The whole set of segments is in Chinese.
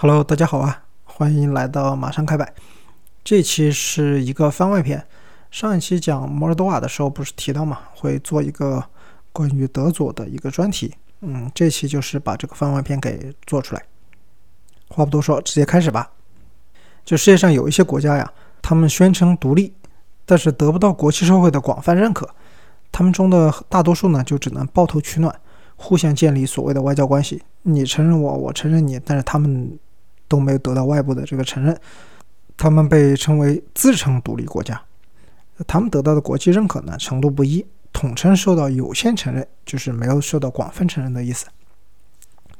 Hello，大家好啊，欢迎来到马上开摆。这期是一个番外篇。上一期讲摩尔多瓦的时候，不是提到嘛，会做一个关于德佐的一个专题。嗯，这期就是把这个番外篇给做出来。话不多说，直接开始吧。就世界上有一些国家呀，他们宣称独立，但是得不到国际社会的广泛认可。他们中的大多数呢，就只能抱头取暖，互相建立所谓的外交关系。你承认我，我承认你，但是他们都没有得到外部的这个承认。他们被称为自称独立国家。他们得到的国际认可呢，程度不一，统称受到有限承认，就是没有受到广泛承认的意思。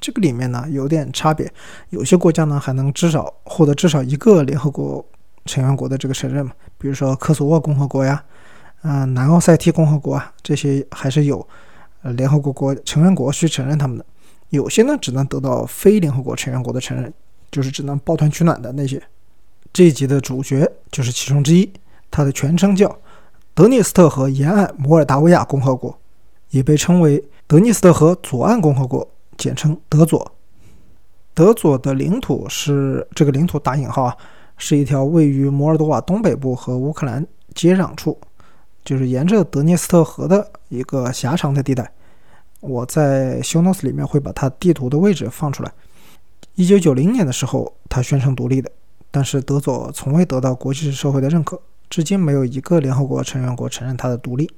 这个里面呢有点差别，有些国家呢还能至少获得至少一个联合国成员国的这个承认嘛，比如说科索沃共和国呀，嗯，南奥塞梯共和国啊，这些还是有呃联合国国成员国去承认他们的。有些呢只能得到非联合国成员国的承认，就是只能抱团取暖的那些。这一集的主角就是其中之一，它的全称叫德涅斯特河沿岸摩尔达维亚共和国，也被称为德涅斯特河左岸共和国。简称德佐。德佐的领土是这个领土打引号啊，是一条位于摩尔多瓦东北部和乌克兰接壤处，就是沿着德涅斯特河的一个狭长的地带。我在修诺斯里面会把它地图的位置放出来。一九九零年的时候，他宣称独立的，但是德佐从未得到国际社会的认可，至今没有一个联合国成员国承认他的独立。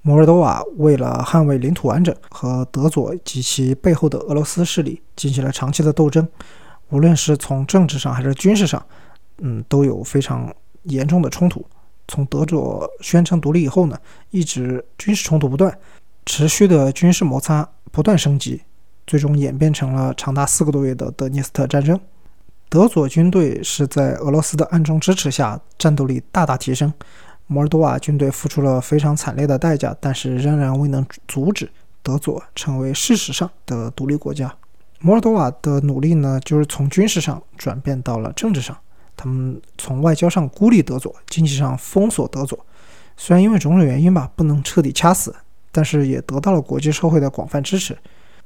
摩尔多瓦为了捍卫领土完整，和德佐及其背后的俄罗斯势力进行了长期的斗争，无论是从政治上还是军事上，嗯，都有非常严重的冲突。从德佐宣称独立以后呢，一直军事冲突不断，持续的军事摩擦不断升级，最终演变成了长达四个多月的德涅斯特战争。德佐军队是在俄罗斯的暗中支持下，战斗力大大提升。摩尔多瓦军队付出了非常惨烈的代价，但是仍然未能阻止德佐成为事实上的独立国家。摩尔多瓦的努力呢，就是从军事上转变到了政治上。他们从外交上孤立德佐，经济上封锁德佐。虽然因为种种原因吧，不能彻底掐死，但是也得到了国际社会的广泛支持。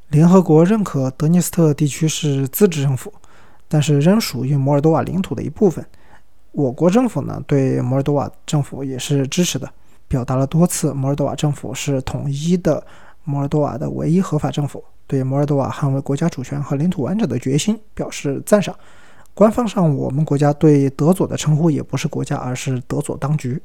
联合国认可德涅斯特地区是自治政府，但是仍属于摩尔多瓦领土的一部分。我国政府呢，对摩尔多瓦政府也是支持的，表达了多次摩尔多瓦政府是统一的摩尔多瓦的唯一合法政府，对摩尔多瓦捍卫国家主权和领土完整的决心表示赞赏。官方上，我们国家对德佐的称呼也不是国家，而是德佐当局。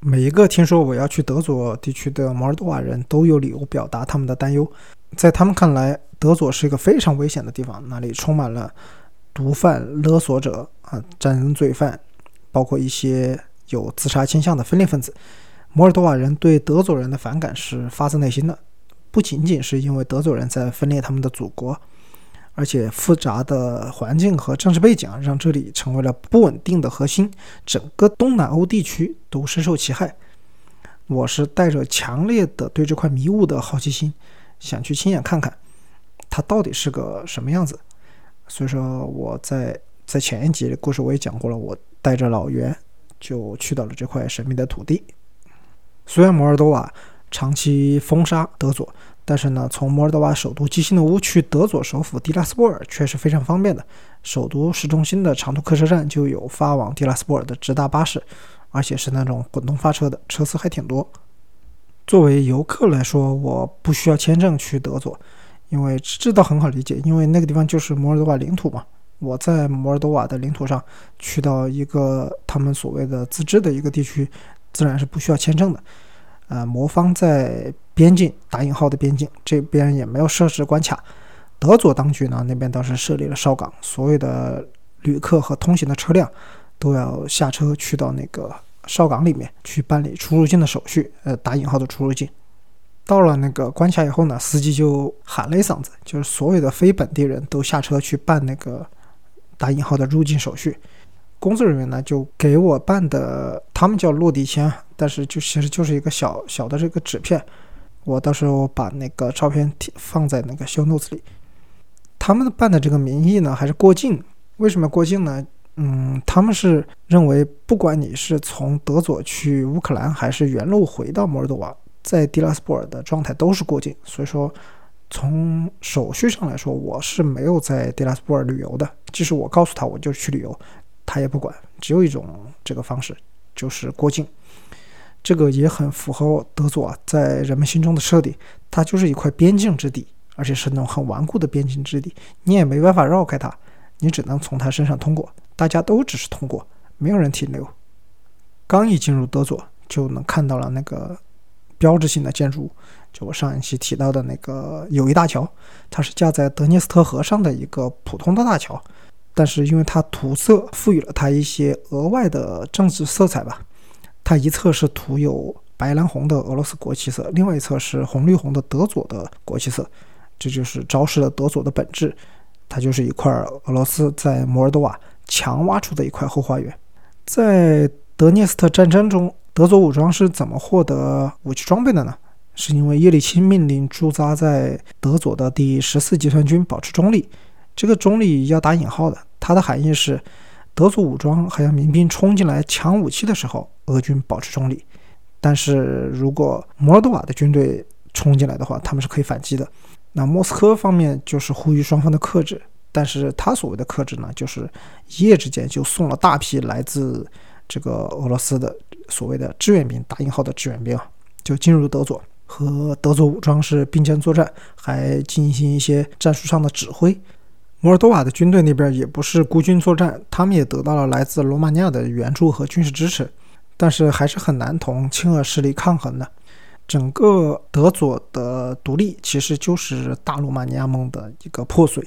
每一个听说我要去德佐地区的摩尔多瓦人都有理由表达他们的担忧，在他们看来，德佐是一个非常危险的地方，那里充满了。毒贩、勒索者啊，战争罪犯，包括一些有自杀倾向的分裂分子。摩尔多瓦人对德佐人的反感是发自内心的，不仅仅是因为德佐人在分裂他们的祖国，而且复杂的环境和政治背景让这里成为了不稳定的核心，整个东南欧地区都深受其害。我是带着强烈的对这块迷雾的好奇心，想去亲眼看看，它到底是个什么样子。所以说我在在前一集的故事我也讲过了，我带着老袁就去到了这块神秘的土地。虽然摩尔多瓦长期封杀德佐，但是呢，从摩尔多瓦首都基辛诺乌去德佐首府蒂拉斯波尔却是非常方便的。首都市中心的长途客车站就有发往蒂拉斯波尔的直达巴士，而且是那种滚动发车的，车次还挺多。作为游客来说，我不需要签证去德佐。因为这倒很好理解，因为那个地方就是摩尔多瓦领土嘛。我在摩尔多瓦的领土上去到一个他们所谓的自治的一个地区，自然是不需要签证的。呃，魔方在边境打引号的边境这边也没有设置关卡。德佐当局呢那边倒是设立了哨岗，所有的旅客和通行的车辆都要下车去到那个哨岗里面去办理出入境的手续。呃，打引号的出入境。到了那个关卡以后呢，司机就喊了一嗓子，就是所有的非本地人都下车去办那个打引号的入境手续。工作人员呢就给我办的，他们叫落地签，但是就其实就是一个小小的这个纸片。我到时候把那个照片放在那个 show notes 里。他们办的这个名义呢还是过境，为什么过境呢？嗯，他们是认为不管你是从德佐去乌克兰，还是原路回到摩尔多瓦。在迪拉斯波尔的状态都是过境，所以说从手续上来说，我是没有在迪拉斯波尔旅游的。即使我告诉他我就去旅游，他也不管。只有一种这个方式，就是过境。这个也很符合德佐在人们心中的设定，它就是一块边境之地，而且是那种很顽固的边境之地，你也没办法绕开它，你只能从它身上通过。大家都只是通过，没有人停留。刚一进入德佐，就能看到了那个标志性的建筑物，就我上一期提到的那个友谊大桥，它是架在德涅斯特河上的一个普通的大桥，但是因为它涂色赋予了它一些额外的政治色彩吧。它一侧是涂有白蓝红的俄罗斯国旗色，另外一侧是红绿红的德佐的国旗色，这就是昭示了德佐的本质。它就是一块俄罗斯在摩尔多瓦强挖出的一块后花园。在德涅斯特战争中，德佐武装是怎么获得武器装备的呢？是因为叶利钦命令驻扎在德佐的第十四集团军保持中立。这个中立要打引号的，它的含义是。德佐武装还有民兵冲进来抢武器的时候，俄军保持中立；但是如果摩尔多瓦的军队冲进来的话，他们是可以反击的。那莫斯科方面就是呼吁双方的克制，但是他所谓的克制呢，就是一夜之间就送了大批来自这个俄罗斯的所谓的志愿兵（打引号的志愿兵）啊，就进入德佐，和德佐武装是并肩作战，还进行一些战术上的指挥。摩尔多瓦的军队那边也不是孤军作战，他们也得到了来自罗马尼亚的援助和军事支持，但是还是很难同亲俄势力抗衡的。整个德佐的独立其实就是大罗马尼亚梦的一个破碎，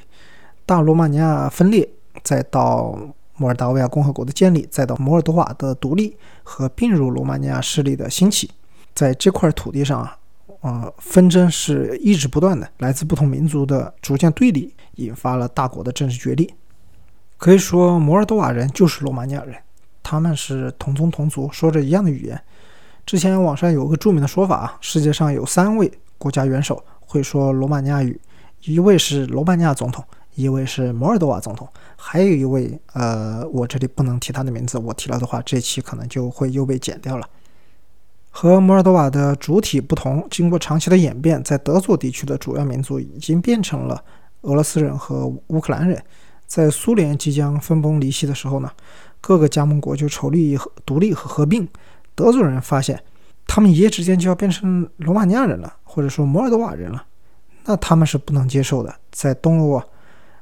大罗马尼亚分裂，再到摩尔达维亚共和国的建立，再到摩尔多瓦的独立和并入罗马尼亚势力的兴起，在这块土地上啊。呃，纷争是一直不断的，来自不同民族的逐渐对立，引发了大国的政治角力。可以说，摩尔多瓦人就是罗马尼亚人，他们是同宗同族，说着一样的语言。之前网上有个著名的说法啊世界上有三位国家元首会说罗马尼亚语，一位是罗马尼亚总统，一位是摩尔多瓦总统，还有一位，呃，我这里不能提他的名字，我提了的话，这期可能就会又被剪掉了。和摩尔多瓦的主体不同，经过长期的演变，在德佐地区的主要民族已经变成了俄罗斯人和乌克兰人。在苏联即将分崩离析的时候呢，各个加盟国就筹立独立和合并。德佐人发现，他们一夜之间就要变成罗马尼亚人了，或者说摩尔多瓦人了，那他们是不能接受的。在东欧啊，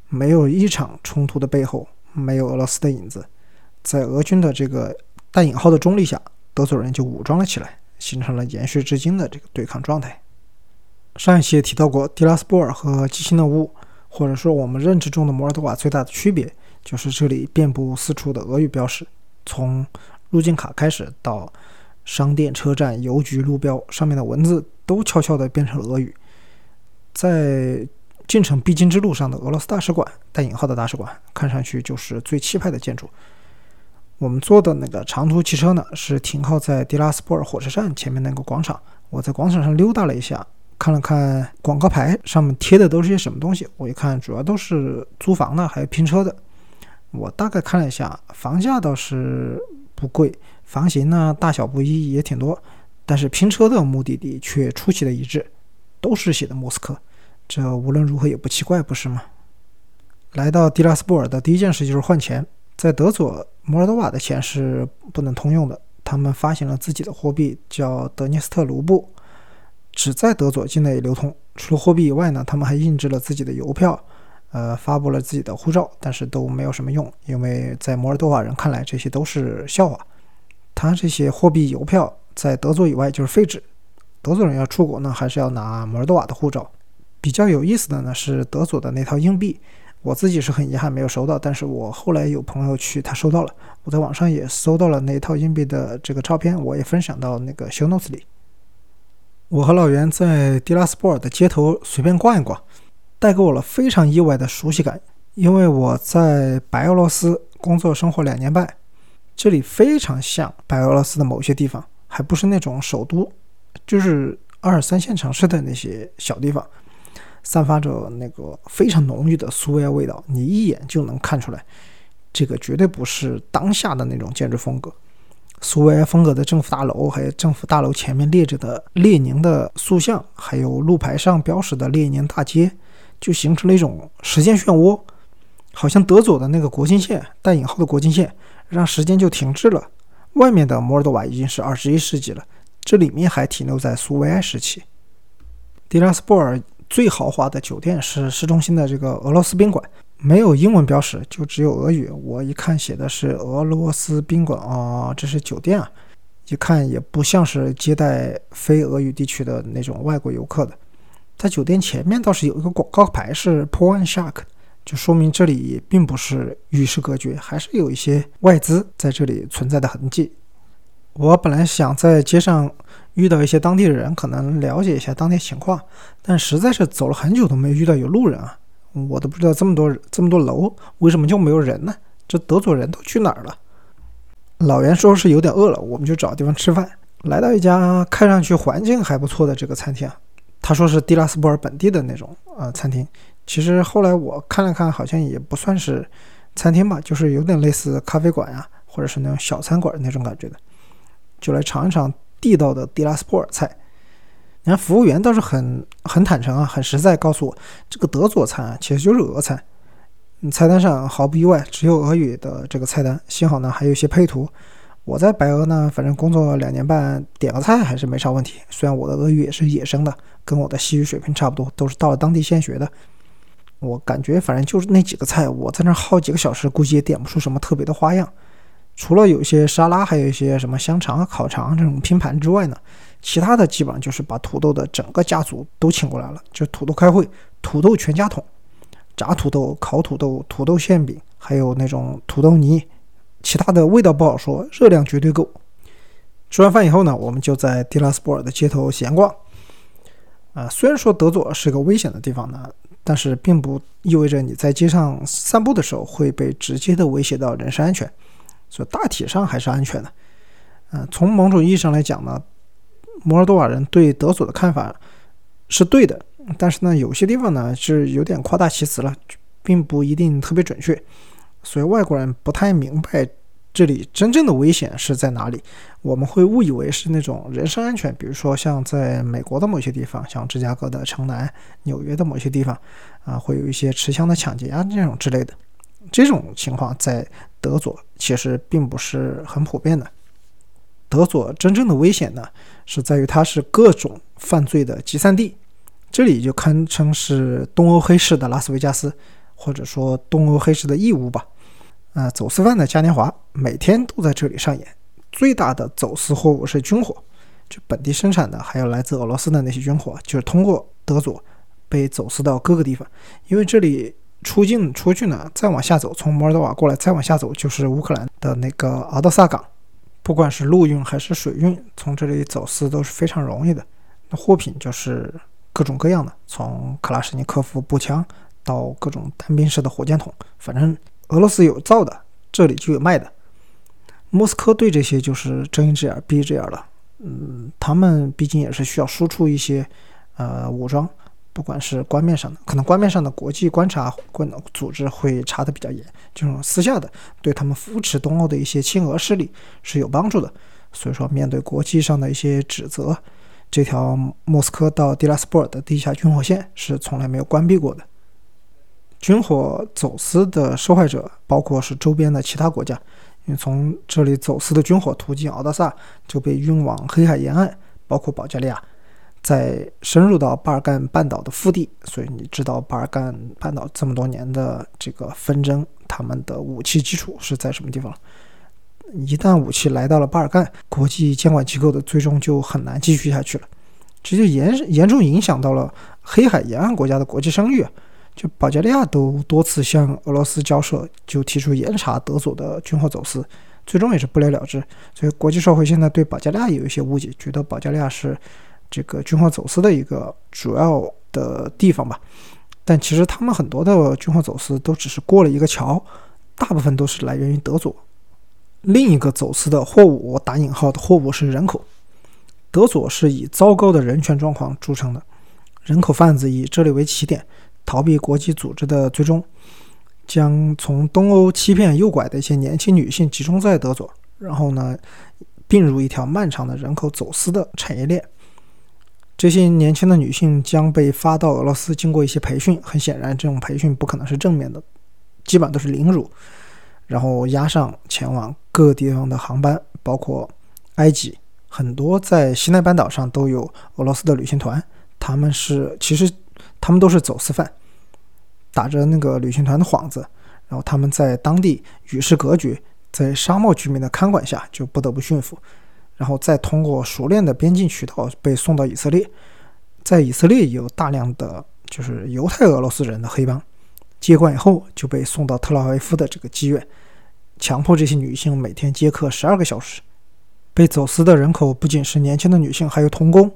没有一场冲突的背后没有俄罗斯的影子，在俄军的这个带引号的中立下。德佐人就武装了起来，形成了延续至今的这个对抗状态。上一期也提到过，迪拉斯波尔和基辛诺乌，或者说我们认知中的摩尔多瓦最大的区别，就是这里遍布四处的俄语标识，从入境卡开始到商店、车站、邮局路标上面的文字都悄悄地变成了俄语。在进城必经之路上的俄罗斯大使馆（带引号的大使馆）看上去就是最气派的建筑。我们坐的那个长途汽车呢，是停靠在迪拉斯波尔火车站前面那个广场。我在广场上溜达了一下，看了看广告牌上面贴的都是些什么东西。我一看，主要都是租房的，还有拼车的。我大概看了一下，房价倒是不贵，房型呢大小不一，也挺多。但是拼车的目的地却出奇的一致，都是写的莫斯科。这无论如何也不奇怪，不是吗？来到迪拉斯波尔的第一件事就是换钱。在德佐，摩尔多瓦的钱是不能通用的。他们发行了自己的货币，叫德涅斯特卢布，只在德佐境内流通。除了货币以外呢，他们还印制了自己的邮票，呃，发布了自己的护照，但是都没有什么用，因为在摩尔多瓦人看来，这些都是笑话。他这些货币、邮票在德佐以外就是废纸。德佐人要出国呢，还是要拿摩尔多瓦的护照。比较有意思的呢，是德佐的那套硬币。我自己是很遗憾没有收到，但是我后来有朋友去，他收到了。我在网上也搜到了那套硬币的这个照片，我也分享到那个 show notes 里。我和老袁在迪拉斯波尔的街头随便逛一逛，带给我了非常意外的熟悉感，因为我在白俄罗斯工作生活两年半，这里非常像白俄罗斯的某些地方，还不是那种首都，就是二三线城市的那些小地方。散发着那个非常浓郁的苏维埃味道，你一眼就能看出来，这个绝对不是当下的那种建筑风格。苏维埃风格的政府大楼，还有政府大楼前面列着的列宁的塑像，还有路牌上标识的列宁大街，就形成了一种时间漩涡，好像德佐的那个国境线带引号的国境线，让时间就停滞了。外面的摩尔多瓦已经是二十一世纪了，这里面还停留在苏维埃时期。迪拉斯波尔最豪华的酒店是市中心的这个俄罗斯宾馆。没有英文标识，就只有俄语。我一看写的是俄罗斯宾馆啊，这是酒店啊，一看也不像是接待非俄语地区的那种外国游客的。在酒店前面倒是有一个广告牌是 Porn Shark，就说明这里并不是与世隔绝，还是有一些外资在这里存在的痕迹。我本来想在街上遇到一些当地的人，可能了解一下当地情况，但实在是走了很久都没遇到有路人啊。我都不知道这么多这么多楼为什么就没有人呢？这德佐人都去哪儿了？老袁说是有点饿了，我们就找地方吃饭。来到一家看上去环境还不错的这个餐厅，他说是迪拉斯波尔本地的那种呃餐厅。其实后来我看了看，好像也不算是餐厅吧，就是有点类似咖啡馆呀，或者是那种小餐馆那种感觉的。就来尝一尝地道的迪拉斯波尔菜。你看，服务员倒是很很坦诚啊，很实在，告诉我这个德佐餐啊，其实就是俄餐。菜单上毫不意外，只有俄语的这个菜单。幸好呢，还有一些配图。我在白俄呢，反正工作两年半，点个菜还是没啥问题。虽然我的俄语也是野生的，跟我的西语水平差不多，都是到了当地现学的。我感觉反正就是那几个菜，我在那耗几个小时，估计也点不出什么特别的花样。除了有些沙拉，还有一些什么香肠、烤肠这种拼盘之外呢？其他的基本上就是把土豆的整个家族都请过来了，就土豆开会，土豆全家桶，炸土豆、烤土豆、土豆馅饼，还有那种土豆泥，其他的味道不好说，热量绝对够。吃完饭以后呢，我们就在蒂拉斯波尔的街头闲逛。啊，虽然说德佐是个危险的地方呢，但是并不意味着你在街上散步的时候会被直接的威胁到人身安全，所以大体上还是安全的。嗯，从某种意义上来讲呢。摩尔多瓦人对德索的看法是对的，但是呢，有些地方呢是有点夸大其词了，并不一定特别准确，所以外国人不太明白这里真正的危险是在哪里。我们会误以为是那种人身安全，比如说像在美国的某些地方，像芝加哥的城南、纽约的某些地方，啊，会有一些持枪的抢劫啊这种之类的。这种情况在德佐其实并不是很普遍的。德佐真正的危险呢，是在于它是各种犯罪的集散地，这里就堪称是东欧黑市的拉斯维加斯，或者说东欧黑市的义乌吧。啊，走私犯的嘉年华每天都在这里上演。最大的走私货物是军火，就本地生产的，还有来自俄罗斯的那些军火，就是通过德佐被走私到各个地方。因为这里出境出去呢，再往下走，从摩尔多瓦过来再往下走，就是乌克兰的那个敖德萨港。不管是陆运还是水运，从这里走私都是非常容易的。那货品就是各种各样的，从克拉什尼科夫步枪到各种单兵式的火箭筒，反正俄罗斯有造的，这里就有卖的。莫斯科对这些就是睁一只眼闭一只眼了。嗯，他们毕竟也是需要输出一些呃武装。不管是官面上的，可能官面上的国际观察官组织会查的比较严，这种私下的对他们扶持东欧的一些亲俄势力是有帮助的。所以说，面对国际上的一些指责，这条莫斯科到迪拉斯波尔的地下军火线是从来没有关闭过的。军火走私的受害者包括是周边的其他国家，因为从这里走私的军火途径敖德萨就被运往黑海沿岸，包括保加利亚。再深入到巴尔干半岛的腹地，所以你知道巴尔干半岛这么多年的这个纷争，他们的武器基础是在什么地方？一旦武器来到了巴尔干，国际监管机构的最终就很难继续下去了，这就严严重影响到了黑海沿岸国家的国际声誉。就保加利亚都多次向俄罗斯交涉，就提出严查德佐的军火走私，最终也是不了了之。所以国际社会现在对保加利亚有一些误解，觉得保加利亚是。这个军火走私的一个主要的地方吧，但其实他们很多的军火走私都只是过了一个桥，大部分都是来源于德佐。另一个走私的货物，打引号的货物是人口。德佐是以糟糕的人权状况著称的，人口贩子以这里为起点，逃避国际组织的追踪，将从东欧欺骗诱拐的一些年轻女性集中在德佐，然后呢，并入一条漫长的人口走私的产业链。这些年轻的女性将被发到俄罗斯，经过一些培训。很显然，这种培训不可能是正面的，基本上都是凌辱，然后押上前往各地方的航班，包括埃及。很多在西奈半岛上都有俄罗斯的旅行团，他们是其实他们都是走私犯，打着那个旅行团的幌子，然后他们在当地与世隔绝，在沙漠居民的看管下就不得不驯服，然后再通过熟练的边境渠道被送到以色列，在以色列有大量的就是犹太俄罗斯人的黑帮，接管以后就被送到特拉维夫的这个妓院，强迫这些女性每天接客十二个小时。被走私的人口不仅是年轻的女性，还有童工。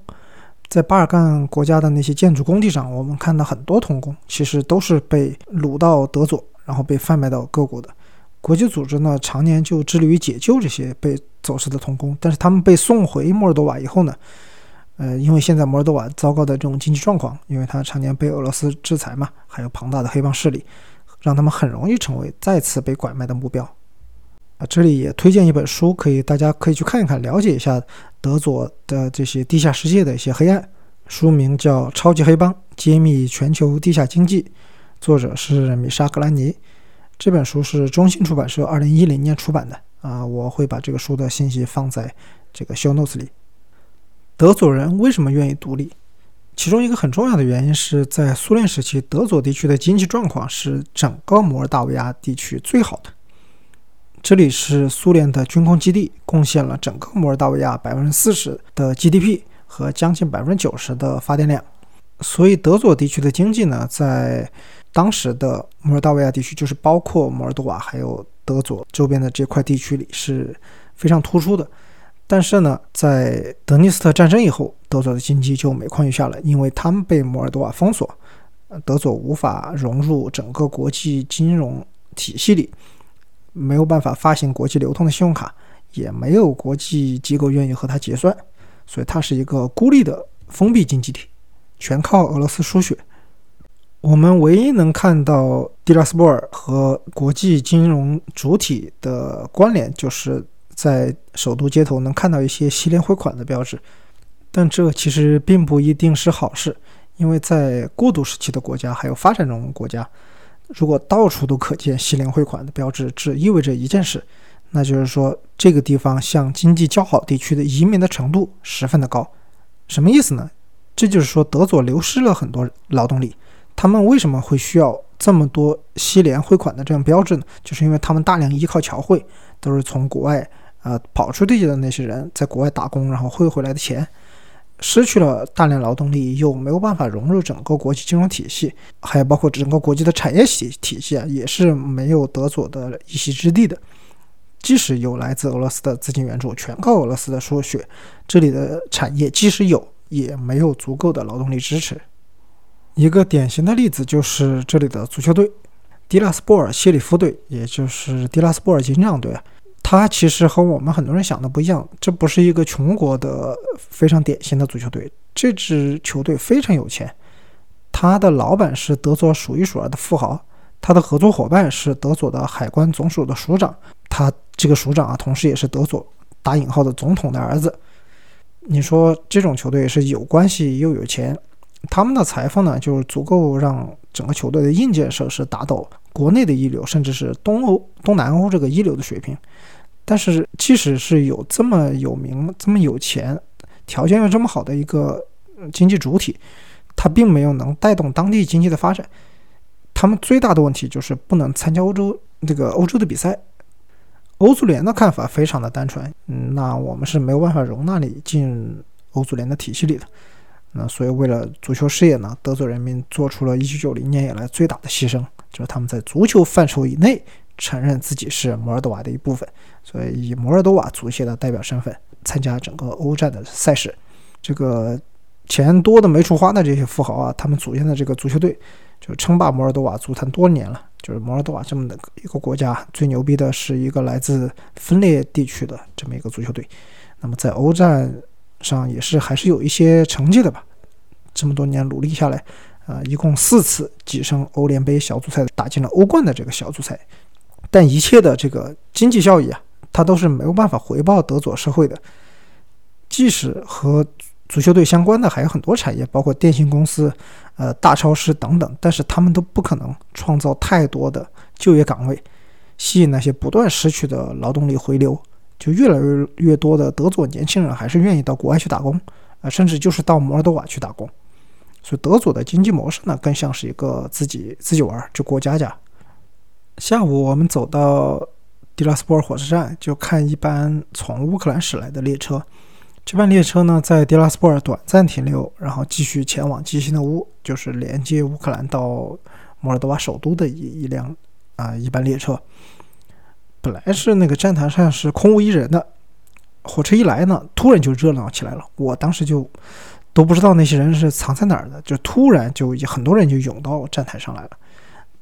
在巴尔干国家的那些建筑工地上，我们看到很多童工，其实都是被掳到德佐，然后被贩卖到各国的。国际组织呢，常年就致力于解救这些被走私的童工，但是他们被送回摩尔多瓦以后呢，呃，因为现在摩尔多瓦糟糕的这种经济状况，因为它常年被俄罗斯制裁嘛，还有庞大的黑帮势力，让他们很容易成为再次被拐卖的目标。啊这里也推荐一本书，可以大家可以去看一看，了解一下德佐的这些地下世界的一些黑暗。书名叫《超级黑帮：揭秘全球地下经济》，作者是米莎·格兰尼。这本书是中信出版社二零一零年出版的啊，我会把这个书的信息放在这个 show notes 里。德佐人为什么愿意独立？其中一个很重要的原因是在苏联时期，德佐地区的经济状况是整个摩尔大维亚地区最好的。这里是苏联的军工基地，贡献了整个摩尔大维亚百分之四十的 GDP 和将近百分之九十的发电量，所以德佐地区的经济呢，在当时的摩尔达维亚地区，就是包括摩尔多瓦还有德佐周边的这块地区里是非常突出的。但是呢，在德涅斯特战争以后，德佐的经济就每况愈下了，因为他们被摩尔多瓦封锁，德佐无法融入整个国际金融体系里。没有办法发行国际流通的信用卡，也没有国际机构愿意和他结算，所以它是一个孤立的封闭经济体，全靠俄罗斯输血。我们唯一能看到蒂拉斯波尔和国际金融主体的关联，就是在首都街头能看到一些西联汇款的标志，但这其实并不一定是好事，因为在过渡时期的国家还有发展中国家。如果到处都可见西联汇款的标志，只意味着一件事，那就是说这个地方向经济较好地区的移民的程度十分的高。什么意思呢？这就是说德佐流失了很多劳动力。他们为什么会需要这么多西联汇款的这样标志呢？就是因为他们大量依靠侨汇，都是从国外呃跑出去的那些人在国外打工，然后汇回来的钱。失去了大量劳动力，又没有办法融入整个国际金融体系，还有包括整个国际的产业体体系啊，也是没有得左的一席之地的。即使有来自俄罗斯的资金援助，全靠俄罗斯的输血，这里的产业即使有，也没有足够的劳动力支持。一个典型的例子就是这里的足球队——迪拉斯波尔谢里夫队，也就是迪拉斯波尔金帐队。他其实和我们很多人想的不一样，这不是一个穷国的非常典型的足球队。这支球队非常有钱，他的老板是德佐数一数二的富豪，他的合作伙伴是德佐的海关总署的署长，他这个署长啊，同时也是德佐打引号的总统的儿子。你说这种球队是有关系又有钱，他们的财富呢，就是足够让整个球队的硬件设施达到国内的一流，甚至是东欧、东南欧这个一流的水平。但是，即使是有这么有名、这么有钱、条件又这么好的一个经济主体，它并没有能带动当地经济的发展。他们最大的问题就是不能参加欧洲这个欧洲的比赛。欧足联的看法非常的单纯，嗯，那我们是没有办法容纳你进欧足联的体系里的。那所以，为了足球事业呢，德佐人民做出了一九九零年以来最大的牺牲，就是他们在足球范畴以内。承认自己是摩尔多瓦的一部分，所以以摩尔多瓦足协的代表身份参加整个欧战的赛事。这个钱多的没处花的这些富豪啊，他们组建的这个足球队就称霸摩尔多瓦足坛多年了。就是摩尔多瓦这么的一个国家，最牛逼的是一个来自分裂地区的这么一个足球队。那么在欧战上也是还是有一些成绩的吧。这么多年努力下来，啊，一共四次跻身欧联杯小组赛，打进了欧冠的这个小组赛。但一切的这个经济效益啊，它都是没有办法回报德佐社会的。即使和足球队相关的还有很多产业，包括电信公司、呃大超市等等，但是他们都不可能创造太多的就业岗位，吸引那些不断失去的劳动力回流。就越来越越多的德佐年轻人还是愿意到国外去打工，啊，甚至就是到摩尔多瓦去打工。所以德佐的经济模式呢，更像是一个自己自己玩，就过家家。下午我们走到迪拉斯波尔火车站，就看一班从乌克兰驶来的列车。这班列车呢，在迪拉斯波尔短暂停留，然后继续前往基辛诺乌，就是连接乌克兰到摩尔多瓦首都的一一辆啊一班列车。本来是那个站台上是空无一人的，火车一来呢，突然就热闹起来了。我当时就都不知道那些人是藏在哪儿的，就突然就很多人就涌到站台上来了，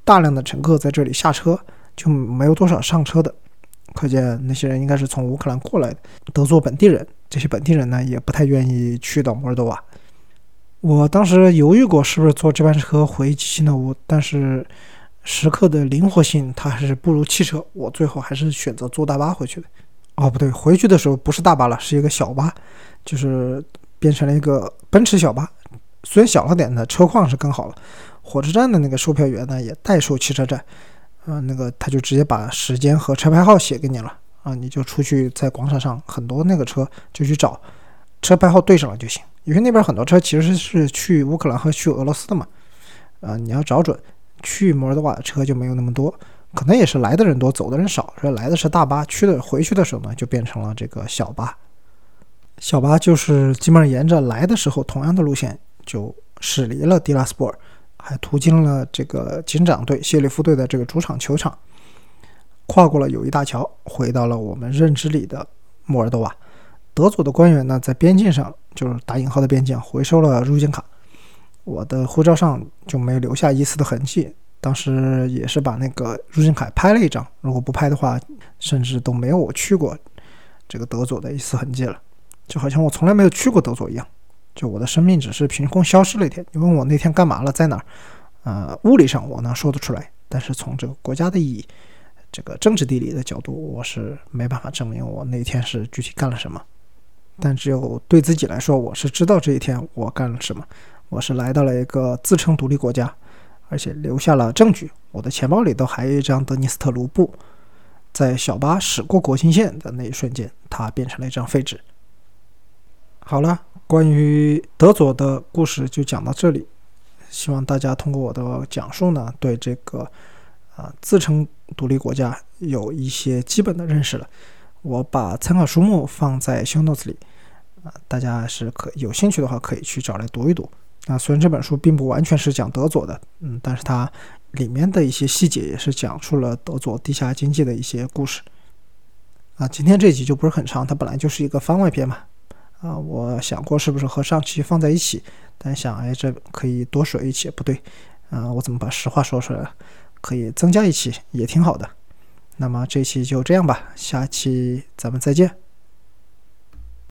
大量的乘客在这里下车，就没有多少上车的，可见那些人应该是从乌克兰过来的，德做本地人。这些本地人呢，也不太愿意去到摩尔多瓦。我当时犹豫过是不是坐这班车回基辛诺乌，但是。时刻的灵活性，它还是不如汽车。我最后还是选择坐大巴回去的。哦，不对，回去的时候不是大巴了，是一个小巴，就是变成了一个奔驰小巴。虽然小了点的车况是更好了。火车站的那个售票员呢，也代售汽车站，啊，那个他就直接把时间和车牌号写给你了，啊，你就出去在广场上很多那个车就去找，车牌号对上了就行。因为那边很多车其实是去乌克兰和去俄罗斯的嘛，啊，你要找准。去摩尔多瓦的车就没有那么多，可能也是来的人多，走的人少。说来的是大巴，去的回去的时候呢，就变成了这个小巴。小巴就是基本上沿着来的时候同样的路线，就驶离了迪拉斯波尔，还途经了这个警长队谢利夫队的这个主场球场，跨过了友谊大桥，回到了我们认知里的摩尔多瓦。德佐的官员呢，在边境上就是打引号的边境回收了入境卡。我的护照上就没留下一丝的痕迹，当时也是把那个入境卡拍了一张，如果不拍的话，甚至都没有我去过这个德佐的一丝痕迹了，就好像我从来没有去过德佐一样，就我的生命只是凭空消失了一天。你问我那天干嘛了，在哪儿？呃，物理上我能说得出来，但是从这个国家的意义、这个政治地理的角度，我是没办法证明我那天是具体干了什么。但只有对自己来说，我是知道这一天我干了什么。我是来到了一个自称独立国家，而且留下了证据。我的钱包里都还有一张德尼斯特卢布，在小巴驶过国境线的那一瞬间，它变成了一张废纸。好了，关于德佐的故事就讲到这里。希望大家通过我的讲述呢，对这个啊自称独立国家有一些基本的认识了。我把参考书目放在 shoenos 里啊，大家是可有兴趣的话可以去找来读一读。啊，虽然这本书并不完全是讲德佐的，嗯，但是它里面的一些细节也是讲述了德佐地下经济的一些故事。啊，今天这集就不是很长，它本来就是一个番外篇嘛。啊，我想过是不是和上期放在一起，但想，哎，这可以多说一期，不对，啊，我怎么把实话说出来了？可以增加一期也挺好的。那么这期就这样吧，下期咱们再见。